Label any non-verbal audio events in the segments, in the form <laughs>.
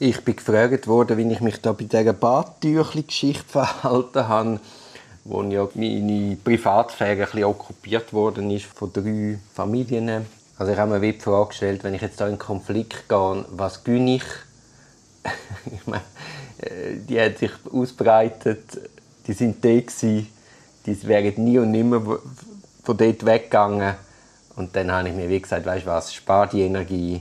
Ich bin gefragt worden, wie ich mich da bei dieser Badtüchli-Geschichte <laughs> verhalten habe, wo ja meine Privatsphäre ein okkupiert worden ist von drei Familien. Also ich habe mir die Frage gestellt, wenn ich jetzt da in einen Konflikt gehe, was gönne ich? <laughs> ich meine, äh, die hat sich ausbreitet, die sind da gewesen, die wären nie und nimmer von dort weggegangen. Und dann habe ich mir wie gesagt, weißt du was, spar die Energie,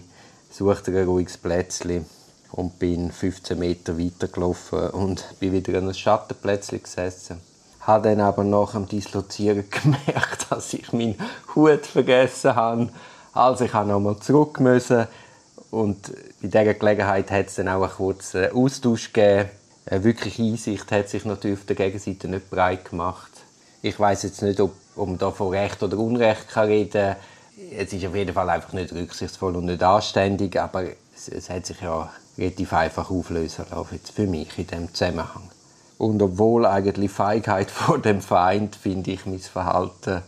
such dir ein ruhiges Plätzchen und bin 15 Meter weitergelaufen und bin wieder an einem Schattenplätzchen gesessen. Habe dann aber nach dem Dislozieren <laughs> gemerkt, dass ich meinen Hut vergessen habe. Also ich habe nochmal zurück müssen und bei dieser Gelegenheit hat es dann auch einen kurzen Austausch gegeben. Eine wirkliche Einsicht hat sich natürlich auf der Gegenseite nicht breit gemacht. Ich weiß jetzt nicht, ob, ob man da von Recht oder Unrecht kann reden kann. Es ist auf jeden Fall einfach nicht rücksichtsvoll und nicht anständig, aber es, es hat sich ja relativ einfach auflösen lassen, jetzt für mich in diesem Zusammenhang. Und obwohl eigentlich Feigheit <laughs> vor dem Feind, finde ich mein Verhalten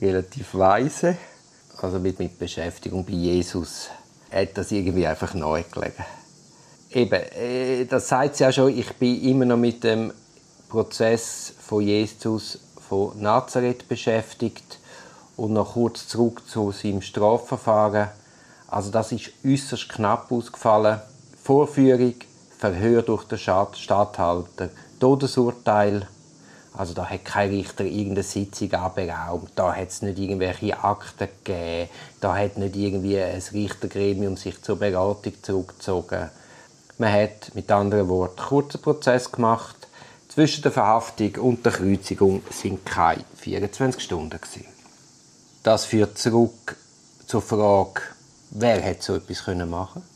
relativ weise. Also mit, mit Beschäftigung bei Jesus hat das irgendwie einfach neu gelegen. Eben, äh, das sagt ja schon, ich bin immer noch mit dem Prozess von Jesus von Nazareth beschäftigt und noch kurz zurück zu seinem Strafverfahren. Also das ist äußerst knapp ausgefallen. Vorführung, Verhör durch den Stadthalter, Todesurteil. Also da hat kein Richter irgendeine Sitzung anberaumt, da hat es nicht irgendwelche Akten gegeben, da hat nicht irgendwie ein Richtergremium sich zur Beratung zurückgezogen. Man hat mit anderen Worten kurzen Prozess gemacht. Zwischen der Verhaftung und der Kreuzigung sind keine 24 Stunden gewesen. Das führt zurück zur Frage, wer hätte so etwas machen können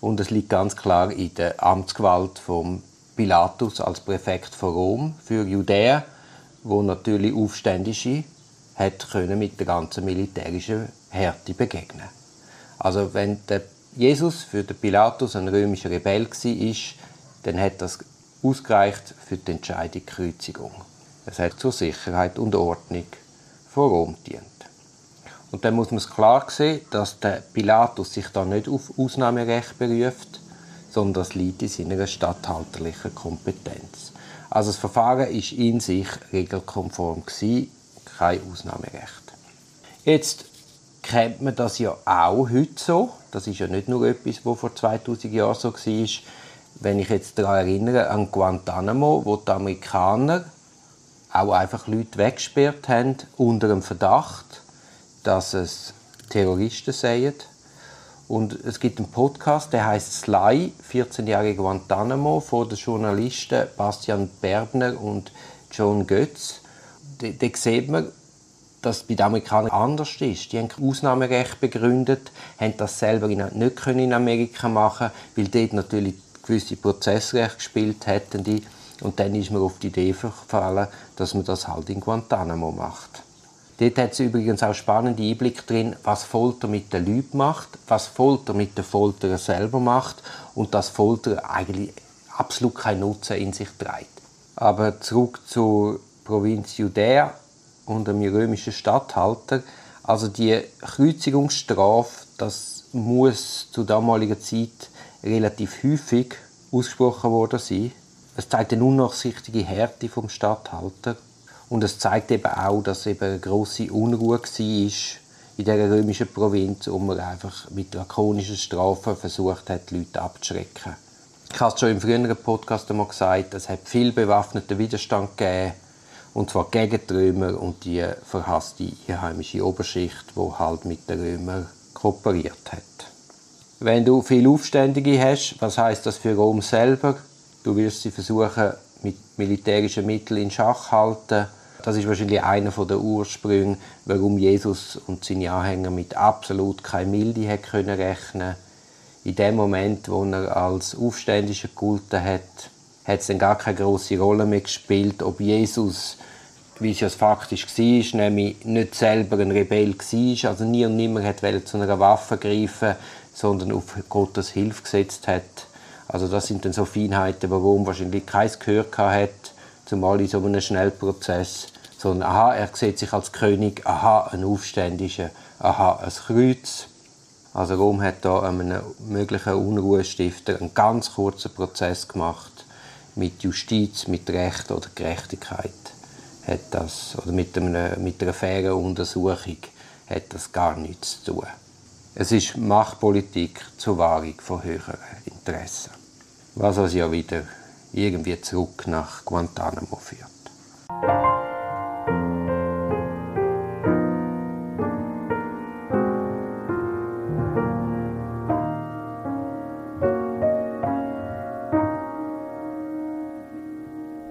und es liegt ganz klar in der Amtsgewalt von Pilatus als Präfekt von Rom für Judäa, wo natürlich Aufständische hat können mit der ganzen militärischen Härte begegnen. Also wenn der Jesus für den Pilatus ein römischer Rebell war, dann hat das ausgereicht für die Entscheidung Kreuzigung. Es hat zur Sicherheit und Ordnung von Rom dient. Und dann muss man es klar sehen, dass der Pilatus sich da nicht auf Ausnahmerecht beruft, sondern das liegt in seiner statthalterlichen Kompetenz. Also das Verfahren ist in sich regelkonform gewesen, kein Ausnahmerecht. Jetzt kennt man das ja auch heute so. Das ist ja nicht nur etwas, was vor 2000 Jahren so war. Wenn ich jetzt daran erinnere, an Guantanamo, wo die Amerikaner auch einfach Leute weggesperrt haben unter dem Verdacht, dass es Terroristen seien. Und es gibt einen Podcast, der heißt Sly, 14 Jahre Guantanamo, von den Journalisten Bastian Berbner und John Götz. Da, sieht man, dass es bei den Amerikanern anders ist. Die haben Ausnahmerecht begründet, haben das selber nicht in Amerika machen weil dort natürlich gewisse Prozessrecht gespielt hätten. Die. Und dann ist man auf die Idee gefallen, dass man das halt in Guantanamo macht. Dort hat es übrigens auch spannende Einblicke drin, was Folter mit den Leuten macht, was Folter mit den Folterern selber macht und dass Folter eigentlich absolut keinen Nutzen in sich trägt. Aber zurück zur Provinz Judäa und dem römischen Statthalter. Also die Kreuzigungsstrafe, das muss zu damaliger Zeit relativ häufig ausgesprochen worden sein. Es zeigt eine unnachsichtige Härte vom Statthalter und es zeigt eben auch, dass eben grosse Unruhe war in dieser römischen Provinz und man einfach mit drakonischen Strafen versucht hat, die Leute abzuschrecken. Ich habe es schon im früheren Podcast einmal gesagt, es hat viel bewaffneten Widerstand gegeben, und zwar gegen die Römer und die verhasste einheimische Oberschicht, die halt mit den Römern kooperiert hat. Wenn du viele Aufständige hast, was heißt das für Rom selber? Du wirst sie versuchen, mit militärischen Mitteln in Schach halten das ist wahrscheinlich einer der Ursprünge, warum Jesus und seine Anhänger mit absolut keine Milde rechnen können In dem Moment, wo er als Aufständischer gegolten hat, hat es dann gar keine große Rolle mehr gespielt, ob Jesus, wie es ja faktisch war, nämlich nicht selber ein Rebell war, also nie und nimmer hat zu einer Waffe greifen, sondern auf Gottes Hilfe gesetzt hat. Also das sind dann so Feinheiten, warum wahrscheinlich keins gehört hat zumal in so einem Schnellprozess, sondern aha, er sieht sich als König, aha, ein Aufständischer, aha, ein Kreuz. Also Rom hat da einem möglichen Unruhestifter einen ganz kurzen Prozess gemacht mit Justiz, mit Recht oder Gerechtigkeit hat das oder mit, einem, mit einer fairen Untersuchung hat das gar nichts zu tun. Es ist Machtpolitik zur Wahrung von höheren Interessen. Was uns ja wieder irgendwie zurück nach Guantanamo führt.